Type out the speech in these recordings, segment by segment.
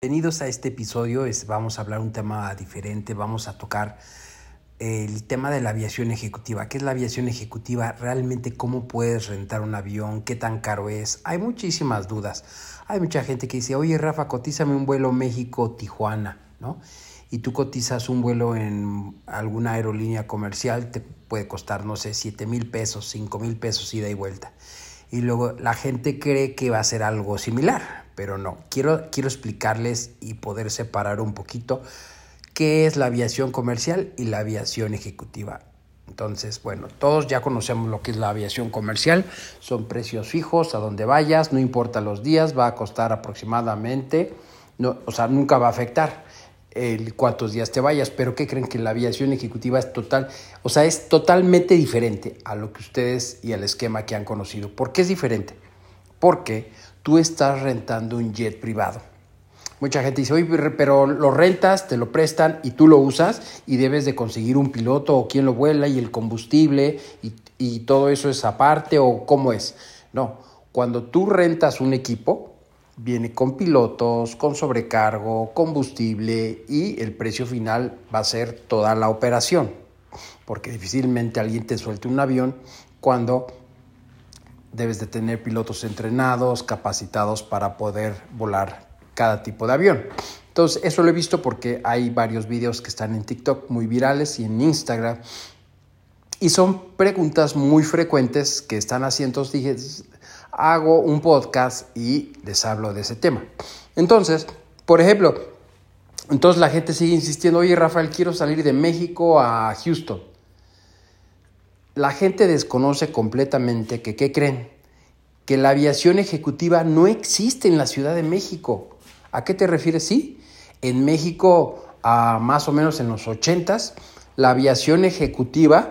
Bienvenidos a este episodio, vamos a hablar un tema diferente, vamos a tocar el tema de la aviación ejecutiva. ¿Qué es la aviación ejecutiva? Realmente cómo puedes rentar un avión, qué tan caro es. Hay muchísimas dudas. Hay mucha gente que dice, oye Rafa, cotízame un vuelo México-Tijuana, ¿no? Y tú cotizas un vuelo en alguna aerolínea comercial, te puede costar, no sé, 7 mil pesos, 5 mil pesos ida y vuelta. Y luego la gente cree que va a ser algo similar, pero no. Quiero, quiero explicarles y poder separar un poquito qué es la aviación comercial y la aviación ejecutiva. Entonces, bueno, todos ya conocemos lo que es la aviación comercial, son precios fijos a donde vayas, no importa los días, va a costar aproximadamente, no, o sea, nunca va a afectar cuántos días te vayas, pero ¿qué creen que la aviación ejecutiva es total, o sea, es totalmente diferente a lo que ustedes y al esquema que han conocido? ¿Por qué es diferente? Porque tú estás rentando un jet privado. Mucha gente dice, oye, pero lo rentas, te lo prestan y tú lo usas y debes de conseguir un piloto o quien lo vuela y el combustible y todo eso es aparte o cómo es. No, cuando tú rentas un equipo, viene con pilotos, con sobrecargo, combustible y el precio final va a ser toda la operación. Porque difícilmente alguien te suelte un avión cuando debes de tener pilotos entrenados, capacitados para poder volar cada tipo de avión. Entonces, eso lo he visto porque hay varios videos que están en TikTok muy virales y en Instagram. Y son preguntas muy frecuentes que están haciendo. Hago un podcast y les hablo de ese tema. Entonces, por ejemplo, entonces la gente sigue insistiendo, oye Rafael, quiero salir de México a Houston. La gente desconoce completamente que, ¿qué creen? Que la aviación ejecutiva no existe en la Ciudad de México. ¿A qué te refieres? Sí, en México, a más o menos en los 80s, la aviación ejecutiva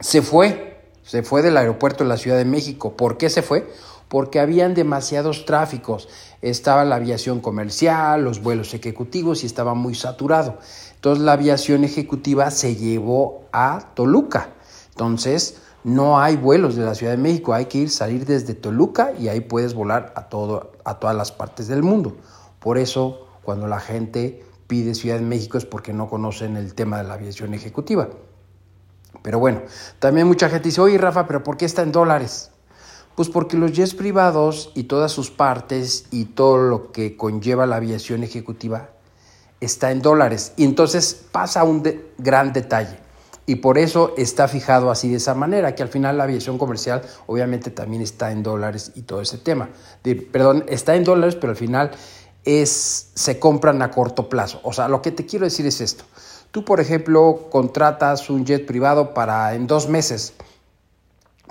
se fue, se fue del aeropuerto de la Ciudad de México. ¿Por qué se fue? Porque habían demasiados tráficos. Estaba la aviación comercial, los vuelos ejecutivos y estaba muy saturado. Entonces la aviación ejecutiva se llevó a Toluca. Entonces, no hay vuelos de la Ciudad de México, hay que ir salir desde Toluca y ahí puedes volar a, todo, a todas las partes del mundo. Por eso, cuando la gente pide Ciudad de México es porque no conocen el tema de la aviación ejecutiva. Pero bueno, también mucha gente dice, oye Rafa, pero ¿por qué está en dólares? Pues porque los jets privados y todas sus partes y todo lo que conlleva la aviación ejecutiva está en dólares. Y entonces pasa un gran detalle y por eso está fijado así de esa manera, que al final la aviación comercial obviamente también está en dólares y todo ese tema. perdón, está en dólares, pero al final se compran a corto plazo. O sea, lo que te quiero decir es esto. Tú, por ejemplo, contratas un jet privado para en dos meses.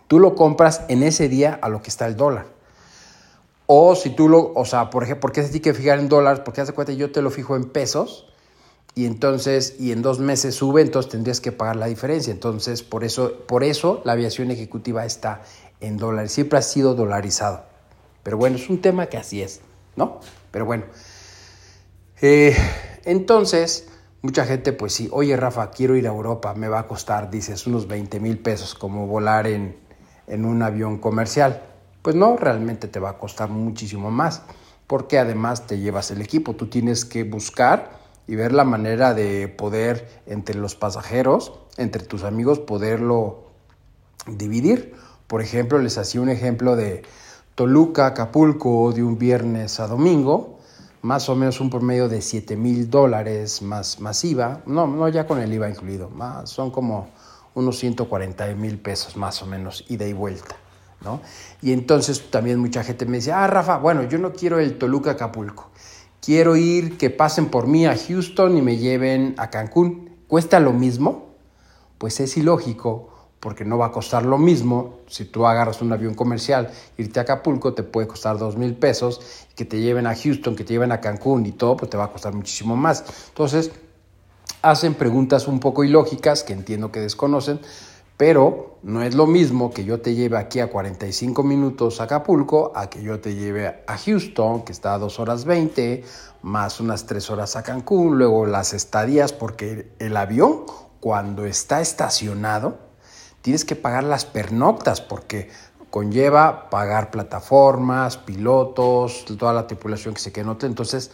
Tú lo compras en ese día a lo que está el dólar. O si tú lo, o sea, por ejemplo, ¿por qué se tiene que fijar en dólares? Porque hace cuenta, yo te lo fijo en pesos y entonces y en dos meses sube, entonces tendrías que pagar la diferencia. Entonces, por eso, por eso la aviación ejecutiva está en dólares, siempre ha sido dolarizado. Pero bueno, es un tema que así es, ¿no? Pero bueno. Eh, entonces, mucha gente, pues sí, oye Rafa, quiero ir a Europa, me va a costar, dices, unos 20 mil pesos como volar en, en un avión comercial. Pues no, realmente te va a costar muchísimo más, porque además te llevas el equipo, tú tienes que buscar y ver la manera de poder entre los pasajeros, entre tus amigos, poderlo dividir. Por ejemplo, les hacía un ejemplo de Toluca, Acapulco, de un viernes a domingo, más o menos un promedio de 7 mil dólares más, IVA, no, no ya con el IVA incluido, más, son como unos 140 mil pesos más o menos, ida y vuelta. ¿no? Y entonces también mucha gente me dice, ah, Rafa, bueno, yo no quiero el Toluca Acapulco quiero ir, que pasen por mí a Houston y me lleven a Cancún. ¿Cuesta lo mismo? Pues es ilógico, porque no va a costar lo mismo. Si tú agarras un avión comercial, irte a Acapulco te puede costar dos mil pesos, que te lleven a Houston, que te lleven a Cancún y todo, pues te va a costar muchísimo más. Entonces, hacen preguntas un poco ilógicas que entiendo que desconocen, pero no es lo mismo que yo te lleve aquí a 45 minutos a Acapulco a que yo te lleve a Houston, que está a 2 horas 20, más unas 3 horas a Cancún, luego las estadías, porque el avión cuando está estacionado tienes que pagar las pernoctas porque conlleva pagar plataformas, pilotos, toda la tripulación que se quede note. Entonces,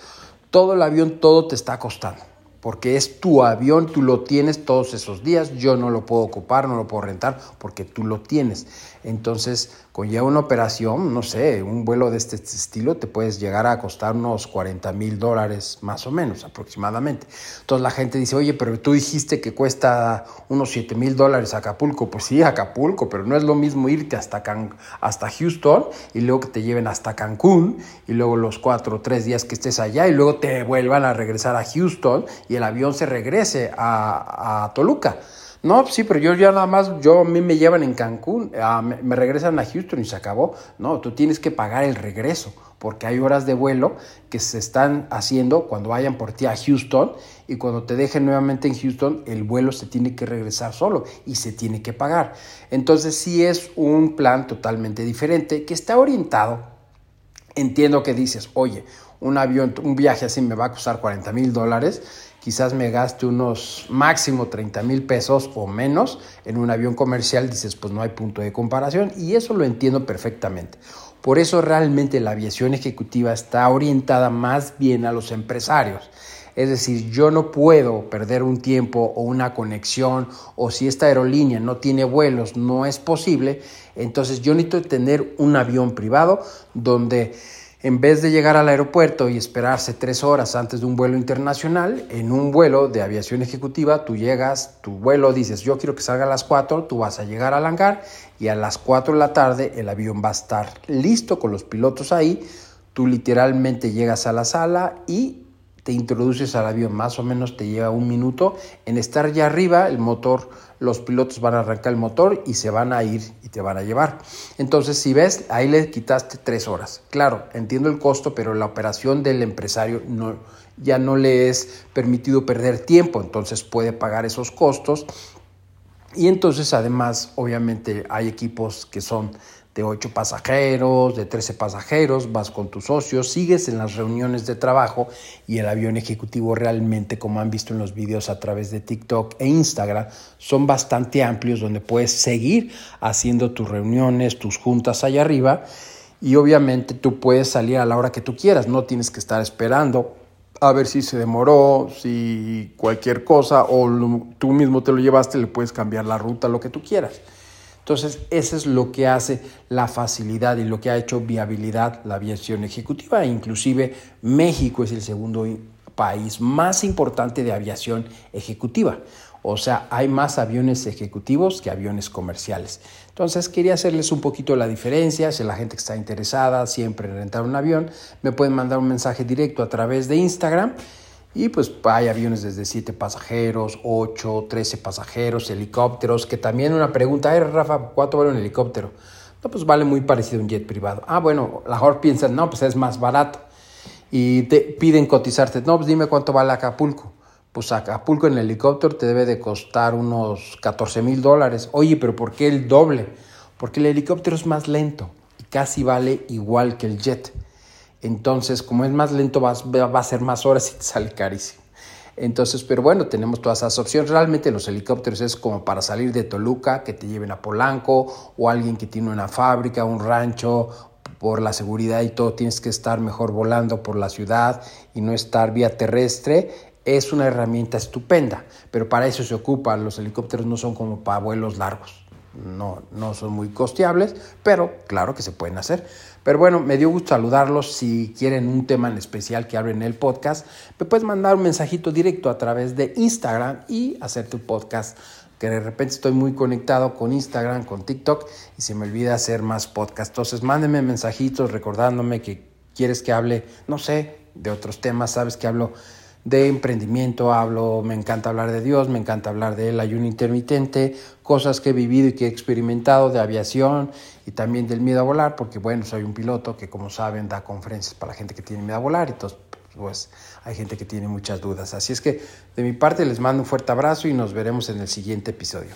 todo el avión, todo te está costando porque es tu avión, tú lo tienes todos esos días, yo no lo puedo ocupar, no lo puedo rentar, porque tú lo tienes. Entonces, con ya una operación, no sé, un vuelo de este estilo te puedes llegar a costar unos 40 mil dólares más o menos aproximadamente. Entonces la gente dice, oye, pero tú dijiste que cuesta unos 7 mil dólares Acapulco. Pues sí, Acapulco, pero no es lo mismo irte hasta, hasta Houston y luego que te lleven hasta Cancún y luego los cuatro o tres días que estés allá y luego te vuelvan a regresar a Houston el avión se regrese a, Toluca. No, sí, pero yo ya nada más, yo a mí me llevan en Cancún, me, regresan a Houston y se acabó. No, tú tienes que pagar el regreso, porque hay horas de vuelo que se están haciendo cuando vayan por ti a Houston y cuando te dejen nuevamente en Houston, el vuelo se tiene que regresar solo y se tiene que pagar. Entonces sí es un plan totalmente diferente que está orientado. Entiendo que dices, oye, un avión, un viaje así me va a costar 40 mil dólares quizás me gaste unos máximo 30 mil pesos o menos en un avión comercial, dices, pues no hay punto de comparación y eso lo entiendo perfectamente. Por eso realmente la aviación ejecutiva está orientada más bien a los empresarios. Es decir, yo no puedo perder un tiempo o una conexión o si esta aerolínea no tiene vuelos, no es posible, entonces yo necesito tener un avión privado donde en vez de llegar al aeropuerto y esperarse tres horas antes de un vuelo internacional, en un vuelo de aviación ejecutiva, tú llegas, tu vuelo dices, yo quiero que salga a las 4, tú vas a llegar al hangar y a las 4 de la tarde el avión va a estar listo con los pilotos ahí, tú literalmente llegas a la sala y te introduces al avión, más o menos te lleva un minuto en estar ya arriba, el motor, los pilotos van a arrancar el motor y se van a ir y te van a llevar. Entonces, si ves, ahí le quitaste tres horas. Claro, entiendo el costo, pero la operación del empresario no, ya no le es permitido perder tiempo, entonces puede pagar esos costos. Y entonces, además, obviamente hay equipos que son de 8 pasajeros, de 13 pasajeros, vas con tus socios, sigues en las reuniones de trabajo y el avión ejecutivo realmente, como han visto en los videos a través de TikTok e Instagram, son bastante amplios donde puedes seguir haciendo tus reuniones, tus juntas allá arriba y obviamente tú puedes salir a la hora que tú quieras, no tienes que estar esperando a ver si se demoró, si cualquier cosa o tú mismo te lo llevaste, le puedes cambiar la ruta, lo que tú quieras. Entonces, eso es lo que hace la facilidad y lo que ha hecho viabilidad la aviación ejecutiva. Inclusive México es el segundo país más importante de aviación ejecutiva. O sea, hay más aviones ejecutivos que aviones comerciales. Entonces, quería hacerles un poquito la diferencia. Si la gente que está interesada siempre en rentar un avión, me pueden mandar un mensaje directo a través de Instagram y pues hay aviones desde 7 pasajeros, 8, 13 pasajeros, helicópteros, que también una pregunta, ay Rafa, ¿cuánto vale un helicóptero? No, pues vale muy parecido a un jet privado. Ah, bueno, la mejor piensan, no, pues es más barato. Y te piden cotizarte, no, pues dime cuánto vale Acapulco. Pues Acapulco en helicóptero te debe de costar unos 14 mil dólares. Oye, pero ¿por qué el doble? Porque el helicóptero es más lento y casi vale igual que el jet. Entonces, como es más lento, va, a ser más horas y te sale carísimo. Entonces, pero bueno, tenemos todas esas opciones. Realmente los helicópteros es como para salir de Toluca, que te lleven a Polanco, o alguien que tiene una fábrica, un rancho, por la seguridad y todo, tienes que estar mejor volando por la ciudad y no estar vía terrestre. Es una herramienta estupenda, pero para eso se ocupan. Los helicópteros no son como para vuelos largos no, no son muy costeables, pero claro que se pueden hacer. Pero bueno, me dio gusto saludarlos. Si quieren un tema en especial que hable en el podcast, me puedes mandar un mensajito directo a través de Instagram y hacer tu podcast. Que de repente estoy muy conectado con Instagram, con TikTok y se me olvida hacer más podcast. Entonces, mándenme mensajitos recordándome que quieres que hable, no sé, de otros temas. Sabes que hablo de emprendimiento, hablo, me encanta hablar de Dios, me encanta hablar del ayuno intermitente, cosas que he vivido y que he experimentado de aviación y también del miedo a volar, porque bueno, soy un piloto que como saben da conferencias para la gente que tiene miedo a volar, entonces pues hay gente que tiene muchas dudas. Así es que de mi parte les mando un fuerte abrazo y nos veremos en el siguiente episodio.